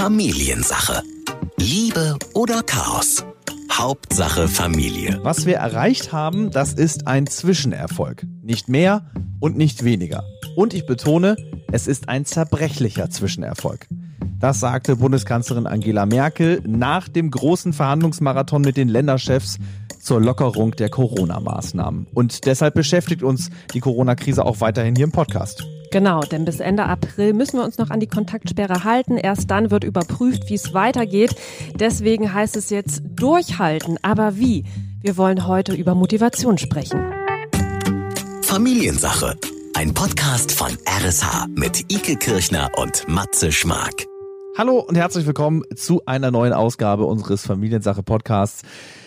Familiensache. Liebe oder Chaos? Hauptsache Familie. Was wir erreicht haben, das ist ein Zwischenerfolg. Nicht mehr und nicht weniger. Und ich betone, es ist ein zerbrechlicher Zwischenerfolg. Das sagte Bundeskanzlerin Angela Merkel nach dem großen Verhandlungsmarathon mit den Länderchefs zur Lockerung der Corona-Maßnahmen. Und deshalb beschäftigt uns die Corona-Krise auch weiterhin hier im Podcast. Genau, denn bis Ende April müssen wir uns noch an die Kontaktsperre halten. Erst dann wird überprüft, wie es weitergeht. Deswegen heißt es jetzt durchhalten. Aber wie? Wir wollen heute über Motivation sprechen. Familiensache. Ein Podcast von RSH mit Ike Kirchner und Matze Schmark. Hallo und herzlich willkommen zu einer neuen Ausgabe unseres Familiensache Podcasts.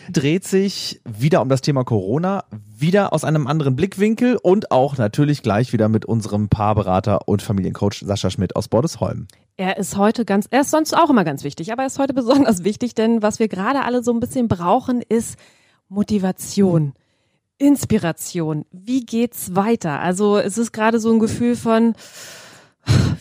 Dreht sich wieder um das Thema Corona, wieder aus einem anderen Blickwinkel und auch natürlich gleich wieder mit unserem Paarberater und Familiencoach Sascha Schmidt aus Bordesholm. Er ist heute ganz, er ist sonst auch immer ganz wichtig, aber er ist heute besonders wichtig, denn was wir gerade alle so ein bisschen brauchen, ist Motivation. Inspiration. Wie geht's weiter? Also es ist gerade so ein Gefühl von,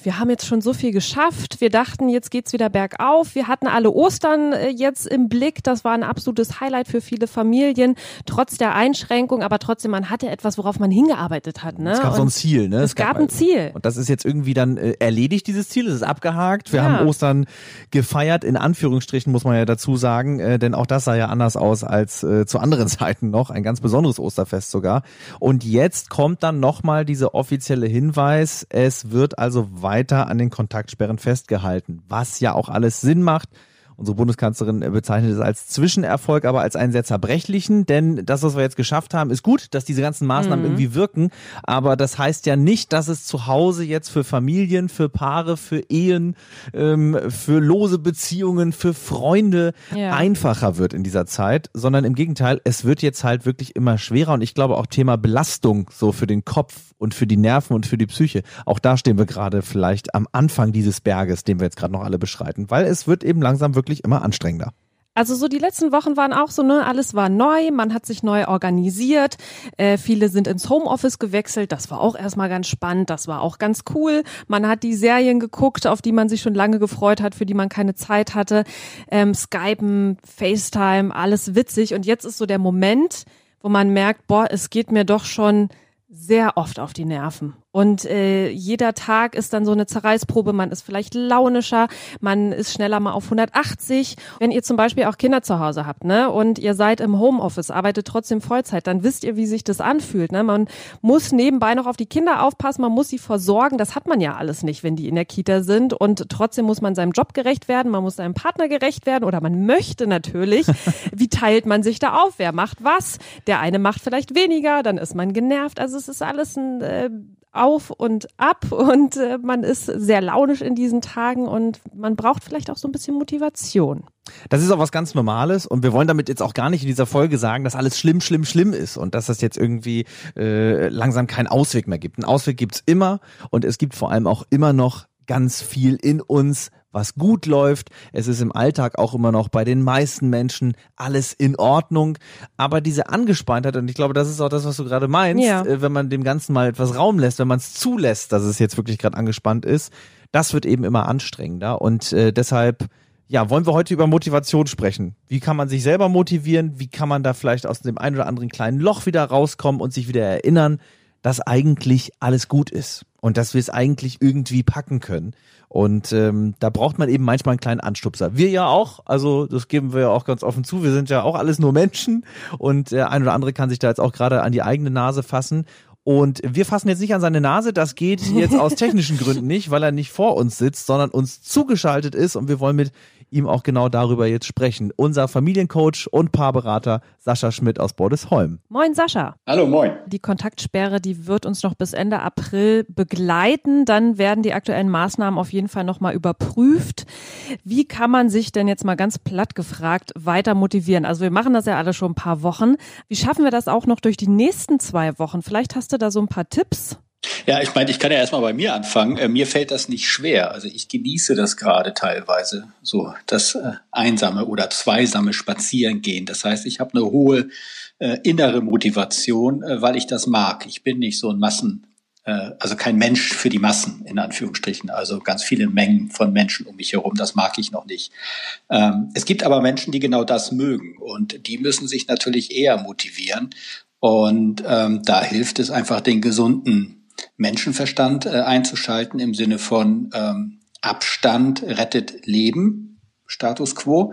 wir haben jetzt schon so viel geschafft. Wir dachten, jetzt geht's wieder bergauf. Wir hatten alle Ostern äh, jetzt im Blick. Das war ein absolutes Highlight für viele Familien, trotz der Einschränkung. Aber trotzdem, man hatte etwas, worauf man hingearbeitet hat. Ne? Es gab und so ein Ziel, ne? Es, es gab, gab, ein Ziel. Und das ist jetzt irgendwie dann äh, erledigt, dieses Ziel. Es ist abgehakt. Wir ja. haben Ostern gefeiert, in Anführungsstrichen muss man ja dazu sagen. Äh, denn auch das sah ja anders aus als äh, zu anderen Zeiten noch. Ein ganz besonderes Osterfest sogar. Und jetzt kommt dann nochmal dieser offizielle Hinweis. Es wird also weiter weiter an den Kontaktsperren festgehalten, was ja auch alles Sinn macht. Unsere Bundeskanzlerin bezeichnet es als Zwischenerfolg, aber als einen sehr zerbrechlichen, denn das, was wir jetzt geschafft haben, ist gut, dass diese ganzen Maßnahmen mhm. irgendwie wirken, aber das heißt ja nicht, dass es zu Hause jetzt für Familien, für Paare, für Ehen, ähm, für lose Beziehungen, für Freunde ja. einfacher wird in dieser Zeit, sondern im Gegenteil, es wird jetzt halt wirklich immer schwerer und ich glaube auch Thema Belastung so für den Kopf und für die Nerven und für die Psyche, auch da stehen wir gerade vielleicht am Anfang dieses Berges, den wir jetzt gerade noch alle beschreiten, weil es wird eben langsam wirklich wirklich immer anstrengender. Also so die letzten Wochen waren auch so, ne, alles war neu, man hat sich neu organisiert, äh, viele sind ins Homeoffice gewechselt, das war auch erstmal ganz spannend, das war auch ganz cool. Man hat die Serien geguckt, auf die man sich schon lange gefreut hat, für die man keine Zeit hatte. Ähm, Skypen, FaceTime, alles witzig. Und jetzt ist so der Moment, wo man merkt, boah, es geht mir doch schon sehr oft auf die Nerven. Und äh, jeder Tag ist dann so eine Zerreißprobe. Man ist vielleicht launischer, man ist schneller mal auf 180. Wenn ihr zum Beispiel auch Kinder zu Hause habt, ne, und ihr seid im Homeoffice, arbeitet trotzdem Vollzeit, dann wisst ihr, wie sich das anfühlt. Ne? Man muss nebenbei noch auf die Kinder aufpassen, man muss sie versorgen. Das hat man ja alles nicht, wenn die in der Kita sind. Und trotzdem muss man seinem Job gerecht werden, man muss seinem Partner gerecht werden oder man möchte natürlich. wie teilt man sich da auf? Wer macht was? Der eine macht vielleicht weniger, dann ist man genervt. Also es ist alles ein äh, auf und ab und äh, man ist sehr launisch in diesen Tagen und man braucht vielleicht auch so ein bisschen Motivation. Das ist auch was ganz Normales und wir wollen damit jetzt auch gar nicht in dieser Folge sagen, dass alles schlimm, schlimm, schlimm ist und dass das jetzt irgendwie äh, langsam keinen Ausweg mehr gibt. Einen Ausweg gibt's immer und es gibt vor allem auch immer noch ganz viel in uns, was gut läuft. Es ist im Alltag auch immer noch bei den meisten Menschen alles in Ordnung. Aber diese Angespanntheit, und ich glaube, das ist auch das, was du gerade meinst, ja. Äh, wenn man dem Ganzen mal etwas Raum lässt, wenn man es zulässt, dass es jetzt wirklich gerade angespannt ist, das wird eben immer anstrengender. Und äh, deshalb, ja, wollen wir heute über Motivation sprechen. Wie kann man sich selber motivieren? Wie kann man da vielleicht aus dem einen oder anderen kleinen Loch wieder rauskommen und sich wieder erinnern, dass eigentlich alles gut ist und dass wir es eigentlich irgendwie packen können. Und ähm, da braucht man eben manchmal einen kleinen Anstupser. Wir ja auch, also das geben wir ja auch ganz offen zu. Wir sind ja auch alles nur Menschen und der ein oder andere kann sich da jetzt auch gerade an die eigene Nase fassen. Und wir fassen jetzt nicht an seine Nase, das geht jetzt aus technischen Gründen nicht, weil er nicht vor uns sitzt, sondern uns zugeschaltet ist und wir wollen mit ihm auch genau darüber jetzt sprechen. Unser Familiencoach und Paarberater Sascha Schmidt aus Bordesholm. Moin Sascha. Hallo, moin. Die Kontaktsperre, die wird uns noch bis Ende April begleiten. Dann werden die aktuellen Maßnahmen auf jeden Fall nochmal überprüft. Wie kann man sich denn jetzt mal ganz platt gefragt weiter motivieren? Also wir machen das ja alle schon ein paar Wochen. Wie schaffen wir das auch noch durch die nächsten zwei Wochen? Vielleicht hast du da so ein paar Tipps? Ja, ich meine, ich kann ja erstmal bei mir anfangen. Äh, mir fällt das nicht schwer. Also ich genieße das gerade teilweise, so das äh, einsame oder zweisame Spazierengehen. Das heißt, ich habe eine hohe äh, innere Motivation, äh, weil ich das mag. Ich bin nicht so ein Massen äh, also kein Mensch für die Massen, in Anführungsstrichen, also ganz viele Mengen von Menschen um mich herum, das mag ich noch nicht. Ähm, es gibt aber Menschen, die genau das mögen und die müssen sich natürlich eher motivieren und ähm, da hilft es einfach, den gesunden Menschenverstand äh, einzuschalten im Sinne von ähm, Abstand rettet Leben, Status quo.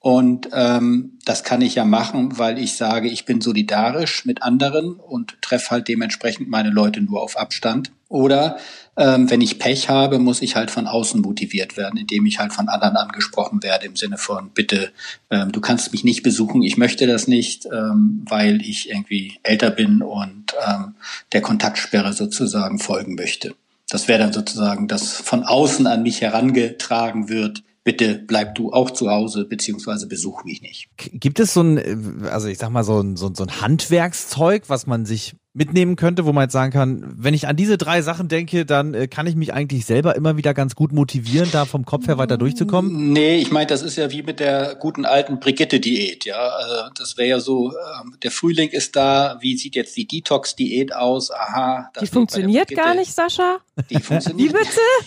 Und ähm, das kann ich ja machen, weil ich sage, ich bin solidarisch mit anderen und treffe halt dementsprechend meine Leute nur auf Abstand. Oder ähm, wenn ich Pech habe, muss ich halt von außen motiviert werden, indem ich halt von anderen angesprochen werde im Sinne von, bitte, ähm, du kannst mich nicht besuchen, ich möchte das nicht, ähm, weil ich irgendwie älter bin und ähm, der Kontaktsperre sozusagen folgen möchte. Das wäre dann sozusagen, dass von außen an mich herangetragen wird, bitte bleib du auch zu Hause, beziehungsweise besuch mich nicht. Gibt es so ein, also ich sag mal, so ein, so ein Handwerkszeug, was man sich mitnehmen könnte, wo man jetzt sagen kann, wenn ich an diese drei Sachen denke, dann äh, kann ich mich eigentlich selber immer wieder ganz gut motivieren, da vom Kopf her weiter durchzukommen? Nee, ich meine, das ist ja wie mit der guten alten Brigitte-Diät, ja. Also das wäre ja so, äh, der Frühling ist da, wie sieht jetzt die Detox-Diät aus? Aha. Die funktioniert gar nicht, Sascha? Die funktioniert.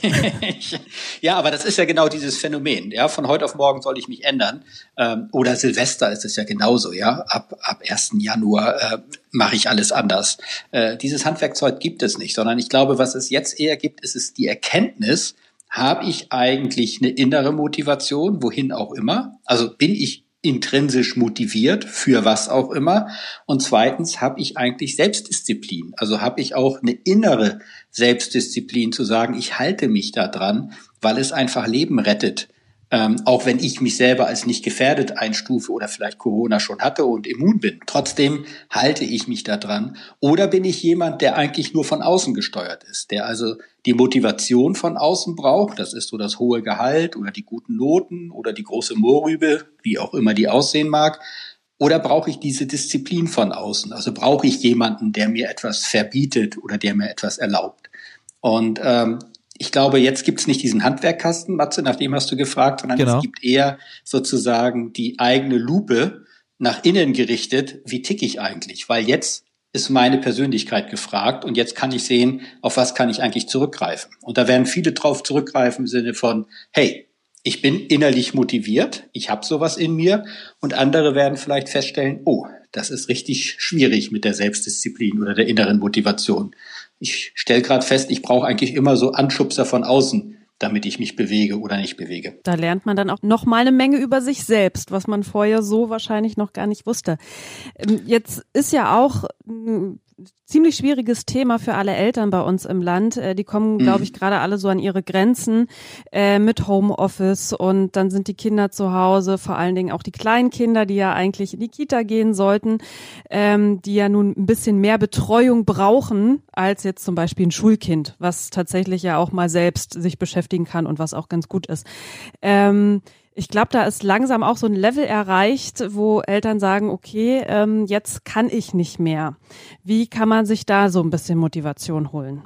Wie bitte? ja, aber das ist ja genau dieses Phänomen, ja. Von heute auf morgen soll ich mich ändern. Ähm, oder Silvester ist es ja genauso, ja. Ab, ab 1. Januar äh, mache ich alles anders. Äh, dieses Handwerkzeug gibt es nicht, sondern ich glaube, was es jetzt eher gibt, ist es die Erkenntnis, habe ich eigentlich eine innere Motivation, wohin auch immer? Also bin ich intrinsisch motiviert für was auch immer? Und zweitens habe ich eigentlich Selbstdisziplin. Also habe ich auch eine innere Selbstdisziplin zu sagen, ich halte mich da dran, weil es einfach Leben rettet ähm, auch wenn ich mich selber als nicht gefährdet einstufe oder vielleicht Corona schon hatte und immun bin. Trotzdem halte ich mich da dran. Oder bin ich jemand, der eigentlich nur von außen gesteuert ist, der also die Motivation von außen braucht, das ist so das hohe Gehalt oder die guten Noten oder die große Mohrrübe, wie auch immer die aussehen mag. Oder brauche ich diese Disziplin von außen? Also brauche ich jemanden, der mir etwas verbietet oder der mir etwas erlaubt? Und ähm, ich glaube, jetzt gibt es nicht diesen Handwerkkasten, Matze, nach dem hast du gefragt, sondern genau. es gibt eher sozusagen die eigene Lupe nach innen gerichtet, wie tick ich eigentlich? Weil jetzt ist meine Persönlichkeit gefragt und jetzt kann ich sehen, auf was kann ich eigentlich zurückgreifen. Und da werden viele drauf zurückgreifen im Sinne von, hey, ich bin innerlich motiviert, ich habe sowas in mir und andere werden vielleicht feststellen, oh, das ist richtig schwierig mit der Selbstdisziplin oder der inneren Motivation ich stelle gerade fest, ich brauche eigentlich immer so Anschubser von außen, damit ich mich bewege oder nicht bewege. Da lernt man dann auch noch mal eine Menge über sich selbst, was man vorher so wahrscheinlich noch gar nicht wusste. Ähm, jetzt ist ja auch ziemlich schwieriges Thema für alle Eltern bei uns im Land. Äh, die kommen, glaube mhm. ich, gerade alle so an ihre Grenzen äh, mit Homeoffice und dann sind die Kinder zu Hause, vor allen Dingen auch die kleinen Kinder, die ja eigentlich in die Kita gehen sollten, ähm, die ja nun ein bisschen mehr Betreuung brauchen als jetzt zum Beispiel ein Schulkind, was tatsächlich ja auch mal selbst sich beschäftigen kann und was auch ganz gut ist. Ähm, ich glaube, da ist langsam auch so ein Level erreicht, wo Eltern sagen, okay, ähm, jetzt kann ich nicht mehr. Wie kann man sich da so ein bisschen Motivation holen?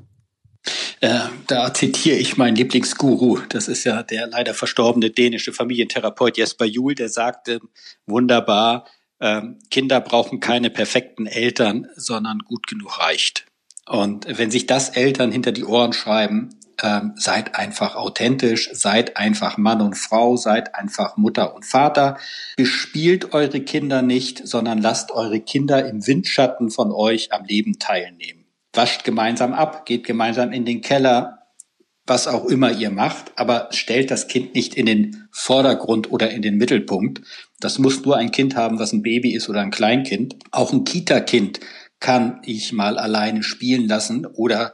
Äh, da zitiere ich meinen Lieblingsguru. Das ist ja der leider verstorbene dänische Familientherapeut Jesper Juhl, der sagte wunderbar, äh, Kinder brauchen keine perfekten Eltern, sondern gut genug reicht. Und wenn sich das Eltern hinter die Ohren schreiben, ähm, seid einfach authentisch, seid einfach Mann und Frau, seid einfach Mutter und Vater. Bespielt eure Kinder nicht, sondern lasst eure Kinder im Windschatten von euch am Leben teilnehmen. Wascht gemeinsam ab, geht gemeinsam in den Keller, was auch immer ihr macht, aber stellt das Kind nicht in den Vordergrund oder in den Mittelpunkt. Das muss nur ein Kind haben, was ein Baby ist oder ein Kleinkind. Auch ein Kita-Kind kann ich mal alleine spielen lassen oder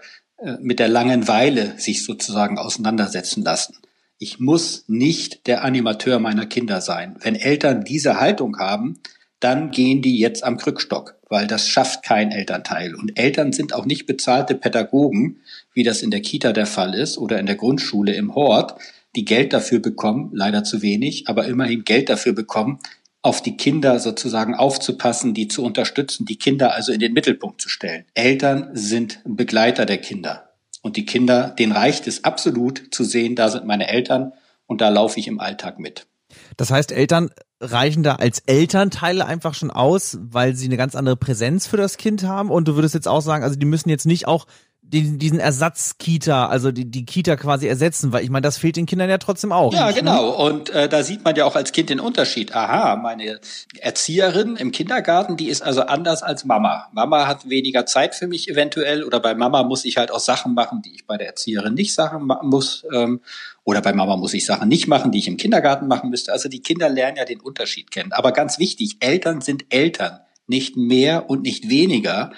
mit der Langenweile sich sozusagen auseinandersetzen lassen. Ich muss nicht der Animateur meiner Kinder sein. Wenn Eltern diese Haltung haben, dann gehen die jetzt am Krückstock, weil das schafft kein Elternteil. Und Eltern sind auch nicht bezahlte Pädagogen, wie das in der Kita der Fall ist oder in der Grundschule im Hort, die Geld dafür bekommen, leider zu wenig, aber immerhin Geld dafür bekommen, auf die Kinder sozusagen aufzupassen, die zu unterstützen, die Kinder also in den Mittelpunkt zu stellen. Eltern sind Begleiter der Kinder. Und die Kinder, denen reicht es absolut zu sehen, da sind meine Eltern und da laufe ich im Alltag mit. Das heißt, Eltern reichen da als Elternteile einfach schon aus, weil sie eine ganz andere Präsenz für das Kind haben. Und du würdest jetzt auch sagen, also die müssen jetzt nicht auch den, diesen Ersatz-Kita, also die, die Kita quasi ersetzen, weil ich meine, das fehlt den Kindern ja trotzdem auch. Ja, genau. Und äh, da sieht man ja auch als Kind den Unterschied. Aha, meine Erzieherin im Kindergarten, die ist also anders als Mama. Mama hat weniger Zeit für mich eventuell oder bei Mama muss ich halt auch Sachen machen, die ich bei der Erzieherin nicht Sachen muss. Ähm, oder bei Mama muss ich Sachen nicht machen, die ich im Kindergarten machen müsste. Also die Kinder lernen ja den Unterschied kennen. Aber ganz wichtig, Eltern sind Eltern nicht mehr und nicht weniger.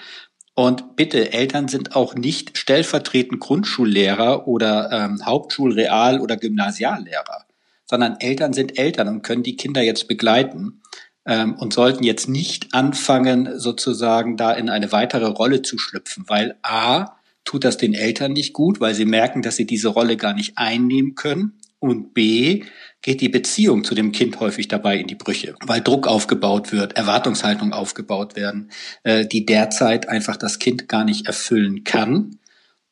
Und bitte, Eltern sind auch nicht stellvertretend Grundschullehrer oder ähm, Hauptschulreal- oder Gymnasiallehrer, sondern Eltern sind Eltern und können die Kinder jetzt begleiten ähm, und sollten jetzt nicht anfangen, sozusagen da in eine weitere Rolle zu schlüpfen, weil a, tut das den Eltern nicht gut, weil sie merken, dass sie diese Rolle gar nicht einnehmen können und b, geht die Beziehung zu dem Kind häufig dabei in die Brüche, weil Druck aufgebaut wird, Erwartungshaltung aufgebaut werden, äh, die derzeit einfach das Kind gar nicht erfüllen kann.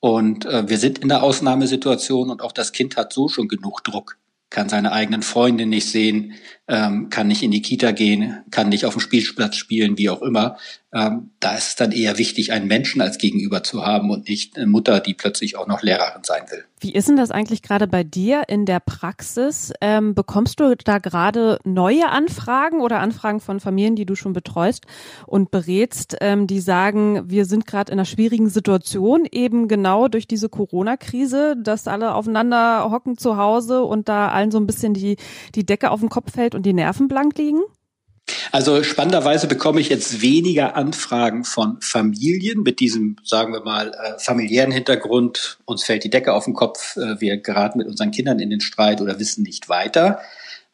Und äh, wir sind in der Ausnahmesituation und auch das Kind hat so schon genug Druck kann seine eigenen Freunde nicht sehen, ähm, kann nicht in die Kita gehen, kann nicht auf dem Spielplatz spielen, wie auch immer. Ähm, da ist es dann eher wichtig, einen Menschen als Gegenüber zu haben und nicht eine Mutter, die plötzlich auch noch Lehrerin sein will. Wie ist denn das eigentlich gerade bei dir in der Praxis? Ähm, bekommst du da gerade neue Anfragen oder Anfragen von Familien, die du schon betreust und berätst, ähm, die sagen, wir sind gerade in einer schwierigen Situation, eben genau durch diese Corona-Krise, dass alle aufeinander hocken zu Hause und da allen so ein bisschen die, die Decke auf den Kopf fällt und die Nerven blank liegen? Also spannenderweise bekomme ich jetzt weniger Anfragen von Familien mit diesem, sagen wir mal, äh, familiären Hintergrund. Uns fällt die Decke auf den Kopf, äh, wir geraten mit unseren Kindern in den Streit oder wissen nicht weiter.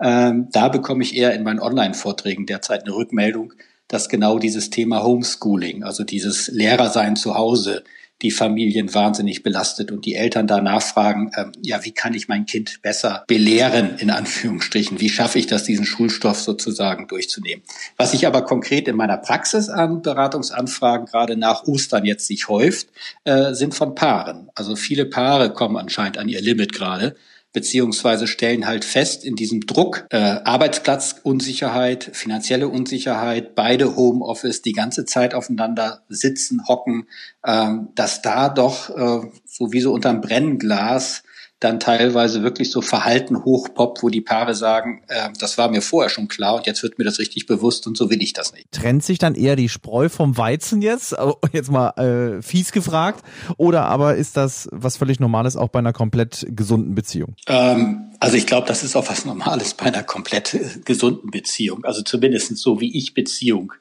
Ähm, da bekomme ich eher in meinen Online-Vorträgen derzeit eine Rückmeldung, dass genau dieses Thema Homeschooling, also dieses Lehrersein zu Hause, die Familien wahnsinnig belastet und die Eltern da nachfragen, ähm, ja, wie kann ich mein Kind besser belehren, in Anführungsstrichen? Wie schaffe ich das, diesen Schulstoff sozusagen durchzunehmen? Was ich aber konkret in meiner Praxis an Beratungsanfragen gerade nach Ostern jetzt sich häuft, äh, sind von Paaren. Also viele Paare kommen anscheinend an ihr Limit gerade beziehungsweise stellen halt fest in diesem Druck äh, Arbeitsplatzunsicherheit, finanzielle Unsicherheit, beide Homeoffice die ganze Zeit aufeinander sitzen, hocken, ähm, dass da doch äh, so wie so unterm Brennglas dann teilweise wirklich so Verhalten hochpoppt, wo die Paare sagen, äh, das war mir vorher schon klar und jetzt wird mir das richtig bewusst und so will ich das nicht. Trennt sich dann eher die Spreu vom Weizen jetzt, jetzt mal äh, fies gefragt, oder aber ist das was völlig Normales auch bei einer komplett gesunden Beziehung? Ähm, also ich glaube, das ist auch was Normales bei einer komplett gesunden Beziehung. Also zumindest so wie ich Beziehung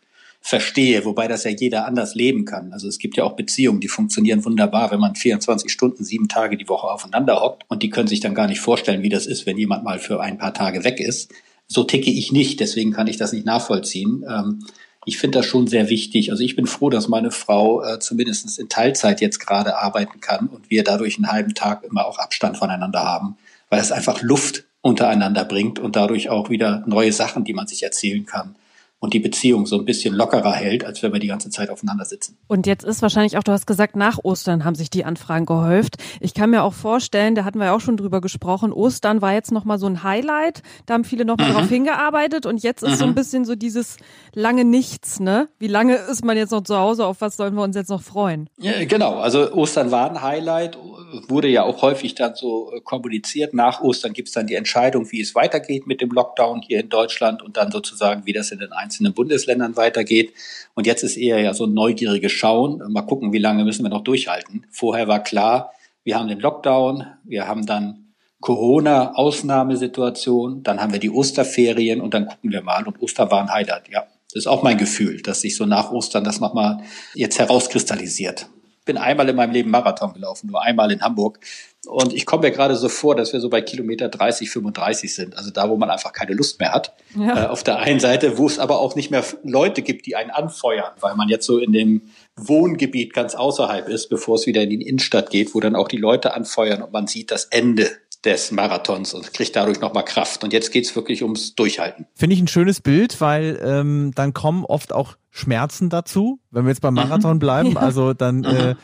verstehe, wobei das ja jeder anders leben kann. Also es gibt ja auch Beziehungen, die funktionieren wunderbar, wenn man 24 Stunden, sieben Tage die Woche aufeinander hockt und die können sich dann gar nicht vorstellen, wie das ist, wenn jemand mal für ein paar Tage weg ist. So ticke ich nicht, deswegen kann ich das nicht nachvollziehen. Ähm, ich finde das schon sehr wichtig. Also ich bin froh, dass meine Frau äh, zumindest in Teilzeit jetzt gerade arbeiten kann und wir dadurch einen halben Tag immer auch Abstand voneinander haben, weil es einfach Luft untereinander bringt und dadurch auch wieder neue Sachen, die man sich erzählen kann und die Beziehung so ein bisschen lockerer hält, als wenn wir die ganze Zeit aufeinander sitzen. Und jetzt ist wahrscheinlich auch, du hast gesagt, nach Ostern haben sich die Anfragen gehäuft. Ich kann mir auch vorstellen, da hatten wir ja auch schon drüber gesprochen, Ostern war jetzt nochmal so ein Highlight, da haben viele nochmal mhm. drauf hingearbeitet und jetzt ist mhm. so ein mhm. bisschen so dieses lange Nichts, ne? Wie lange ist man jetzt noch zu Hause, auf was sollen wir uns jetzt noch freuen? Ja, genau, also Ostern war ein Highlight, wurde ja auch häufig dann so äh, kommuniziert. Nach Ostern gibt es dann die Entscheidung, wie es weitergeht mit dem Lockdown hier in Deutschland und dann sozusagen, wie das in den einzelnen Bundesländern weitergeht. Und jetzt ist eher ja so ein neugieriges Schauen. Mal gucken, wie lange müssen wir noch durchhalten. Vorher war klar, wir haben den Lockdown, wir haben dann Corona-Ausnahmesituation, dann haben wir die Osterferien und dann gucken wir mal. Und Oster war ein Highlight, ja. Das ist auch mein Gefühl, dass sich so nach Ostern das nochmal jetzt herauskristallisiert bin einmal in meinem Leben Marathon gelaufen, nur einmal in Hamburg. Und ich komme mir gerade so vor, dass wir so bei Kilometer 30, 35 sind. Also da, wo man einfach keine Lust mehr hat. Ja. Äh, auf der einen Seite, wo es aber auch nicht mehr Leute gibt, die einen anfeuern, weil man jetzt so in dem Wohngebiet ganz außerhalb ist, bevor es wieder in die Innenstadt geht, wo dann auch die Leute anfeuern und man sieht das Ende des Marathons und kriegt dadurch nochmal Kraft. Und jetzt geht's wirklich ums Durchhalten. Finde ich ein schönes Bild, weil ähm, dann kommen oft auch Schmerzen dazu, wenn wir jetzt beim Marathon bleiben. Ja. Also dann äh,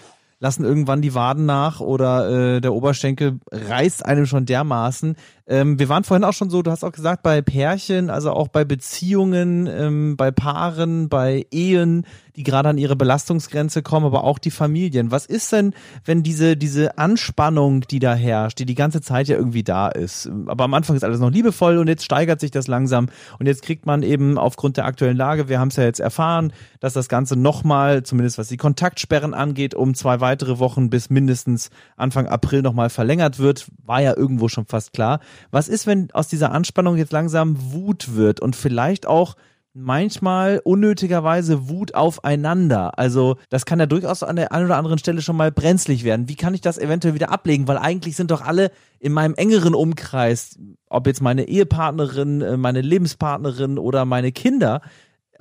lassen irgendwann die Waden nach oder äh, der Oberschenkel reißt einem schon dermaßen. Ähm, wir waren vorhin auch schon so, du hast auch gesagt, bei Pärchen, also auch bei Beziehungen, ähm, bei Paaren, bei Ehen, die gerade an ihre Belastungsgrenze kommen, aber auch die Familien. Was ist denn, wenn diese, diese Anspannung, die da herrscht, die die ganze Zeit ja irgendwie da ist, aber am Anfang ist alles noch liebevoll und jetzt steigert sich das langsam und jetzt kriegt man eben aufgrund der aktuellen Lage, wir haben es ja jetzt erfahren, dass das Ganze nochmal, zumindest was die Kontaktsperren angeht, um zwei weitere Wochen bis mindestens Anfang April nochmal verlängert wird, war ja irgendwo schon fast klar. Was ist, wenn aus dieser Anspannung jetzt langsam Wut wird und vielleicht auch manchmal unnötigerweise Wut aufeinander. Also das kann ja durchaus an der einen oder anderen Stelle schon mal brenzlig werden. Wie kann ich das eventuell wieder ablegen? Weil eigentlich sind doch alle in meinem engeren Umkreis, ob jetzt meine Ehepartnerin, äh, meine Lebenspartnerin oder meine Kinder,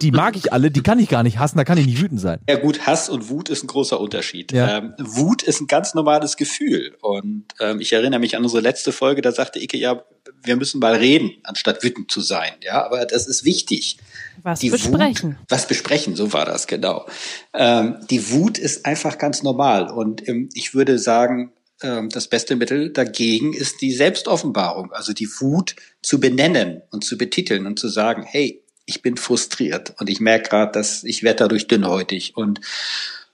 die mag ich alle, die kann ich gar nicht hassen, da kann ich nicht wütend sein. Ja gut, Hass und Wut ist ein großer Unterschied. Ja. Ähm, Wut ist ein ganz normales Gefühl. Und ähm, ich erinnere mich an unsere letzte Folge, da sagte Ike, ja, wir müssen mal reden, anstatt wütend zu sein. Ja, aber das ist wichtig. Was Die besprechen. Wut, was besprechen, so war das, genau. Ähm, die Wut ist einfach ganz normal. Und ähm, ich würde sagen, ähm, das beste Mittel dagegen ist die Selbstoffenbarung. Also die Wut zu benennen und zu betiteln und zu sagen, hey, ich bin frustriert und ich merke gerade, dass ich werde dadurch dünnhäutig und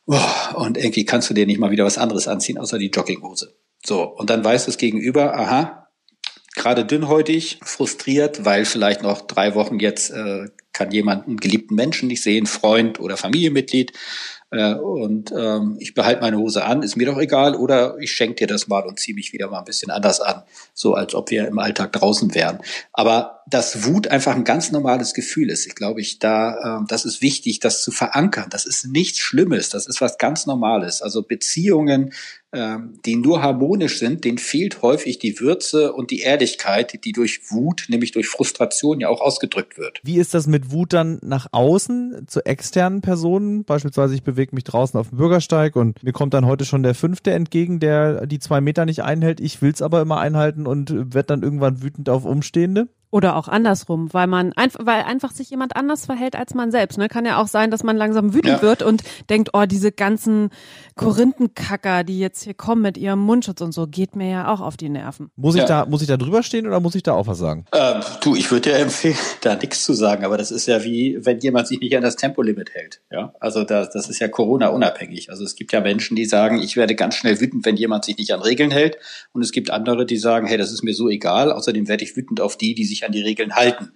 oh, und irgendwie kannst du dir nicht mal wieder was anderes anziehen außer die Jogginghose. So und dann weiß das Gegenüber, aha, gerade dünnhäutig, frustriert, weil vielleicht noch drei Wochen jetzt äh, kann jemand einen geliebten Menschen nicht sehen, Freund oder Familienmitglied. Äh, und ähm, ich behalte meine Hose an, ist mir doch egal, oder ich schenke dir das mal und ziehe mich wieder mal ein bisschen anders an, so als ob wir im Alltag draußen wären. Aber dass Wut einfach ein ganz normales Gefühl ist, ich glaube, ich da, ähm, das ist wichtig, das zu verankern. Das ist nichts Schlimmes, das ist was ganz Normales. Also Beziehungen, ähm, die nur harmonisch sind, denen fehlt häufig die Würze und die Ehrlichkeit, die durch Wut, nämlich durch Frustration ja auch ausgedrückt wird. Wie ist das mit Wut dann nach außen zu externen Personen? Beispielsweise, ich bewege mich draußen auf dem Bürgersteig und mir kommt dann heute schon der Fünfte entgegen, der die zwei Meter nicht einhält. Ich will's aber immer einhalten und werde dann irgendwann wütend auf Umstehende. Oder auch andersrum, weil man einfach, weil einfach sich jemand anders verhält als man selbst. Ne? Kann ja auch sein, dass man langsam wütend Ja. wird und denkt, oh, diese ganzen Korinthenkacker, die jetzt hier kommen mit ihrem Mundschutz und so, geht mir ja auch auf die Nerven. Muss ich Ja. da, muss ich da drüber stehen oder muss ich da auch was sagen? Ähm, du, ich würde dir empfehlen, da nichts zu sagen, aber das ist ja wie, wenn jemand sich nicht an das Tempolimit hält. Ja, also das, das ist ja Corona-unabhängig. Also es gibt ja Menschen, die sagen, ich werde ganz schnell wütend, wenn jemand sich nicht an Regeln hält. Und es gibt andere, die sagen, hey, das ist mir so egal. Außerdem werde ich wütend auf die, die sich an die Regeln halten.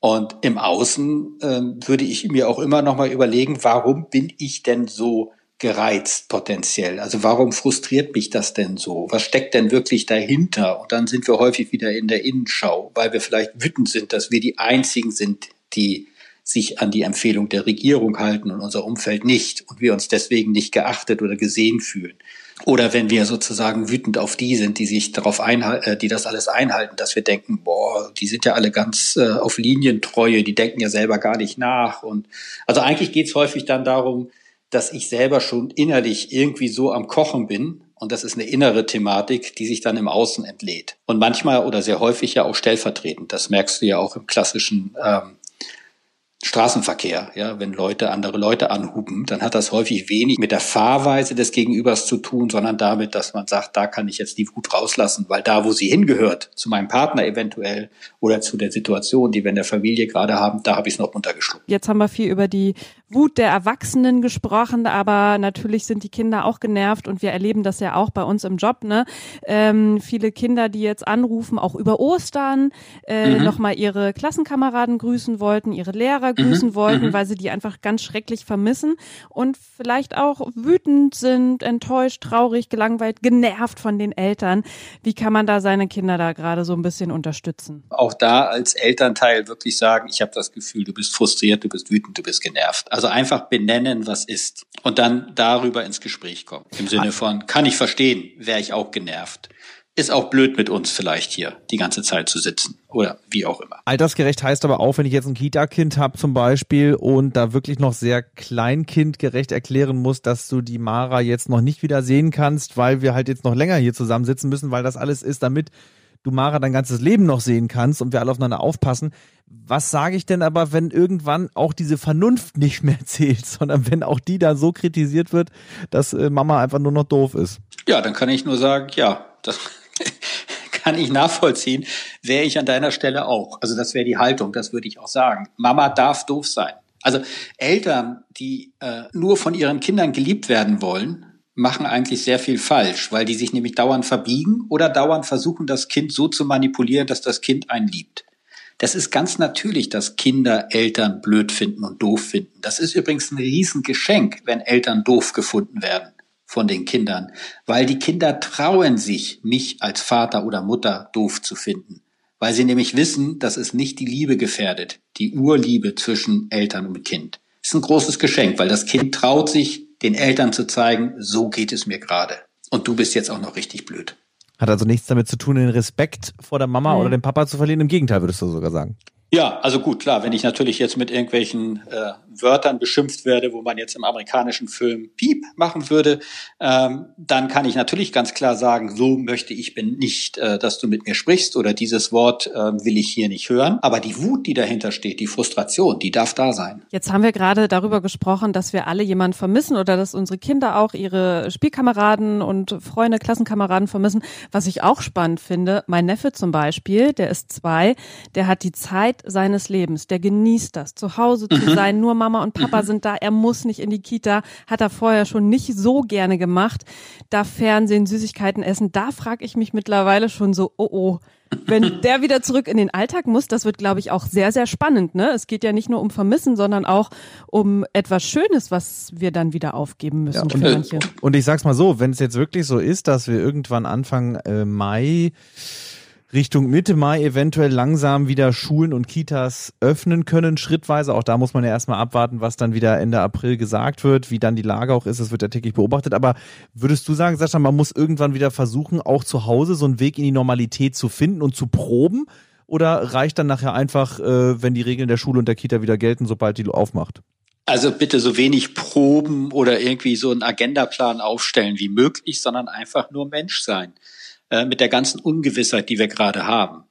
Und im Außen ähm, würde ich mir auch immer noch mal überlegen, warum bin ich denn so gereizt potenziell? Also warum frustriert mich das denn so? Was steckt denn wirklich dahinter? Und dann sind wir häufig wieder in der Innenschau, weil wir vielleicht wütend sind, dass wir die einzigen sind, die sich an die Empfehlung der Regierung halten und unser Umfeld nicht und wir uns deswegen nicht geachtet oder gesehen fühlen. Oder wenn wir sozusagen wütend auf die sind, die sich darauf einhalten, äh, die das alles einhalten, dass wir denken, boah, die sind ja alle ganz äh, auf Linientreue, die denken ja selber gar nicht nach. Und also eigentlich geht's häufig dann darum, dass ich selber schon innerlich irgendwie so am Kochen bin. Und das ist eine innere Thematik, die sich dann im Außen entlädt. Und manchmal oder sehr häufig ja auch stellvertretend. Das merkst du ja auch im klassischen ähm, Straßenverkehr, ja, wenn Leute andere Leute anhupen, dann hat das häufig wenig mit der Fahrweise des Gegenübers zu tun, sondern damit, dass man sagt, da kann ich jetzt die Wut rauslassen, weil da, wo sie hingehört, zu meinem Partner eventuell oder zu der Situation, die wir in der Familie gerade haben, da habe ich es noch runtergeschluckt. Jetzt haben wir viel über die Wut der Erwachsenen gesprochen, aber natürlich sind die Kinder auch genervt und wir erleben das ja auch bei uns im Job. Ne? Ähm, viele Kinder, die jetzt anrufen, auch über Ostern, äh, Mhm. nochmal ihre Klassenkameraden grüßen wollten, ihre Lehrer grüßen Mhm. wollten, Mhm. weil sie die einfach ganz schrecklich vermissen und vielleicht auch wütend sind, enttäuscht, traurig, gelangweilt, genervt von den Eltern. Wie kann man da seine Kinder da gerade so ein bisschen unterstützen? Auch da als Elternteil wirklich sagen, ich habe das Gefühl, du bist frustriert, du bist wütend, du bist genervt. Also einfach benennen, was ist. Und dann darüber ins Gespräch kommen. Im Sinne von, kann ich verstehen, wäre ich auch genervt. Ist auch blöd mit uns vielleicht hier die ganze Zeit zu sitzen. Oder wie auch immer. Altersgerecht heißt aber auch, wenn ich jetzt ein Kita-Kind habe zum Beispiel und da wirklich noch sehr kleinkindgerecht erklären muss, dass du die Mara jetzt noch nicht wieder sehen kannst, weil wir halt jetzt noch länger hier zusammensitzen müssen, weil das alles ist, damit du Mara dein ganzes Leben noch sehen kannst und wir alle aufeinander aufpassen. Was sage ich denn aber, wenn irgendwann auch diese Vernunft nicht mehr zählt, sondern wenn auch die da so kritisiert wird, dass äh, Mama einfach nur noch doof ist? Ja, dann kann ich nur sagen, ja, das kann ich nachvollziehen, wäre ich an deiner Stelle auch. Also das wäre die Haltung, das würde ich auch sagen. Mama darf doof sein. Also Eltern, die äh, nur von ihren Kindern geliebt werden wollen, machen eigentlich sehr viel falsch, weil die sich nämlich dauernd verbiegen oder dauernd versuchen, das Kind so zu manipulieren, dass das Kind einen liebt. Das ist ganz natürlich, dass Kinder Eltern blöd finden und doof finden. Das ist übrigens ein Riesengeschenk, wenn Eltern doof gefunden werden von den Kindern, weil die Kinder trauen sich, mich als Vater oder Mutter doof zu finden, weil sie nämlich wissen, dass es nicht die Liebe gefährdet, die Urliebe zwischen Eltern und Kind. Das ist ein großes Geschenk, weil das Kind traut sich, den Eltern zu zeigen, so geht es mir gerade. Und du bist jetzt auch noch richtig blöd. Hat also nichts damit zu tun, den Respekt vor der Mama mhm. oder dem Papa zu verlieren. Im Gegenteil, würdest du sogar sagen. Ja, also gut, klar, wenn ich natürlich jetzt mit irgendwelchen äh, Wörtern beschimpft werde, wo man jetzt im amerikanischen Film Piep machen würde, ähm, dann kann ich natürlich ganz klar sagen, so möchte ich bin nicht, äh, dass du mit mir sprichst oder dieses Wort äh, will ich hier nicht hören. Aber die Wut, die dahinter steht, die Frustration, die darf da sein. Jetzt haben wir gerade darüber gesprochen, dass wir alle jemanden vermissen oder dass unsere Kinder auch ihre Spielkameraden und Freunde, Klassenkameraden vermissen. Was ich auch spannend finde, mein Neffe zum Beispiel, der ist zwei, der hat die Zeit seines Lebens. Der genießt das, zu Hause zu mhm. sein. Nur Mama und Papa mhm. sind da. Er muss nicht in die Kita. Hat er vorher schon nicht so gerne gemacht. Da Fernsehen, Süßigkeiten essen. Da frage ich mich mittlerweile schon so, oh oh. Wenn der wieder zurück in den Alltag muss, das wird, glaube ich, auch sehr, sehr spannend. Ne? Es geht ja nicht nur um Vermissen, sondern auch um etwas Schönes, was wir dann wieder aufgeben müssen ja, und, für manche. Und ich sag's mal so, wenn es jetzt wirklich so ist, dass wir irgendwann Anfang äh, Mai Richtung Mitte Mai eventuell langsam wieder Schulen und Kitas öffnen können, schrittweise. Auch da muss man ja erstmal abwarten, was dann wieder Ende April gesagt wird, wie dann die Lage auch ist. Das wird ja täglich beobachtet. Aber würdest du sagen, Sascha, man muss irgendwann wieder versuchen, auch zu Hause so einen Weg in die Normalität zu finden und zu proben? Oder reicht dann nachher einfach, äh, wenn die Regeln der Schule und der Kita wieder gelten, sobald die aufmacht? Also bitte so wenig Proben oder irgendwie so einen Agendaplan aufstellen wie möglich, sondern einfach nur Mensch sein. Äh, mit der ganzen Ungewissheit, die wir gerade haben.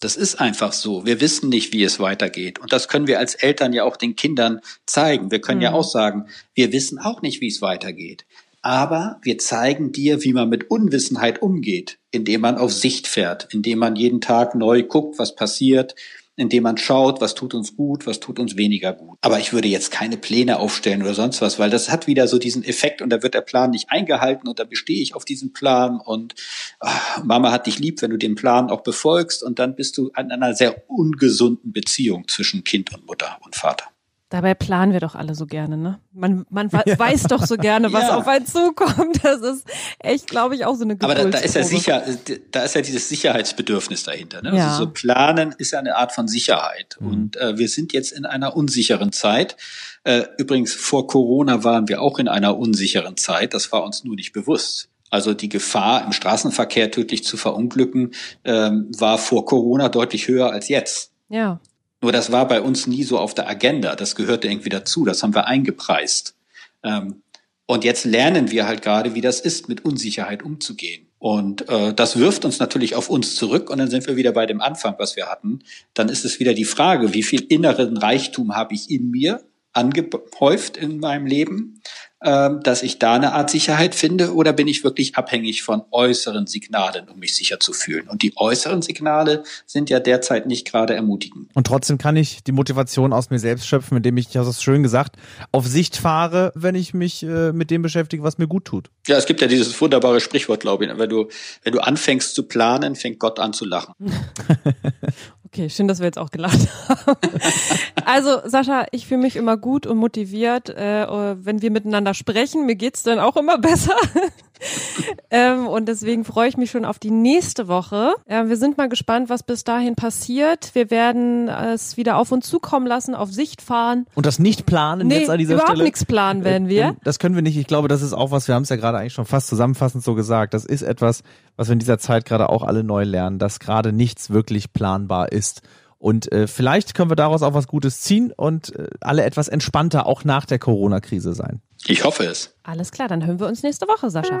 Das ist einfach so. Wir wissen nicht, wie es weitergeht. Und das können wir als Eltern ja auch den Kindern zeigen. Wir können mhm. ja auch sagen, wir wissen auch nicht, wie es weitergeht. Aber wir zeigen dir, wie man mit Unwissenheit umgeht, indem man auf Sicht fährt, indem man jeden Tag neu guckt, was passiert, indem man schaut, was tut uns gut, was tut uns weniger gut. Aber ich würde jetzt keine Pläne aufstellen oder sonst was, weil das hat wieder so diesen Effekt und da wird der Plan nicht eingehalten und da bestehe ich auf diesem Plan und ach, Mama hat dich lieb, wenn du den Plan auch befolgst und dann bist du in einer sehr ungesunden Beziehung zwischen Kind und Mutter und Vater. Dabei planen wir doch alle so gerne, ne? Man, man ja. weiß doch so gerne, was ja. auf einen zukommt. Das ist echt, glaube ich, auch so eine Aber da, da ist ja sicher, da ist ja dieses Sicherheitsbedürfnis dahinter. Ne? Ja. Also so planen ist ja eine Art von Sicherheit. Mhm. Und äh, wir sind jetzt in einer unsicheren Zeit. Äh, übrigens, vor Corona waren wir auch in einer unsicheren Zeit. Das war uns nur nicht bewusst. Also die Gefahr, im Straßenverkehr tödlich zu verunglücken, ähm, war vor Corona deutlich höher als jetzt. Ja. Nur das war bei uns nie so auf der Agenda. Das gehörte irgendwie dazu. Das haben wir eingepreist. Ähm, und jetzt lernen wir halt gerade, wie das ist, mit Unsicherheit umzugehen. Und äh, das wirft uns natürlich auf uns zurück und dann sind wir wieder bei dem Anfang, was wir hatten. Dann ist es wieder die Frage, wie viel inneren Reichtum habe ich in mir angehäuft in meinem Leben ähm, dass ich da eine Art Sicherheit finde oder bin ich wirklich abhängig von äußeren Signalen, um mich sicher zu fühlen? Und die äußeren Signale sind ja derzeit nicht gerade ermutigend. Und trotzdem kann ich die Motivation aus mir selbst schöpfen, indem ich, ich hast es schön gesagt, auf Sicht fahre, wenn ich mich äh, mit dem beschäftige, was mir gut tut. Ja, es gibt ja dieses wunderbare Sprichwort, glaube ich, wenn du, wenn du anfängst zu planen, fängt Gott an zu lachen. Okay, schön, dass wir jetzt auch gelacht haben. also, Sascha, ich fühle mich immer gut und motiviert, äh, wenn wir miteinander sprechen. Mir geht's dann auch immer besser. Ähm, und deswegen freue ich mich schon auf die nächste Woche. Äh, wir sind mal gespannt, was bis dahin passiert. Wir werden es wieder auf uns zukommen lassen, auf Sicht fahren. Und das nicht planen nee, jetzt an dieser überhaupt Stelle? nichts planen werden wir. Äh, das können wir nicht. Ich glaube, das ist auch was, wir haben es ja gerade eigentlich schon fast zusammenfassend so gesagt. Das ist etwas, was wir in dieser Zeit gerade auch alle neu lernen, dass gerade nichts wirklich planbar ist. Und äh, vielleicht können wir daraus auch was Gutes ziehen und äh, alle etwas entspannter auch nach der Corona-Krise sein. Ich hoffe es. Alles klar, dann hören wir uns nächste Woche, Sascha.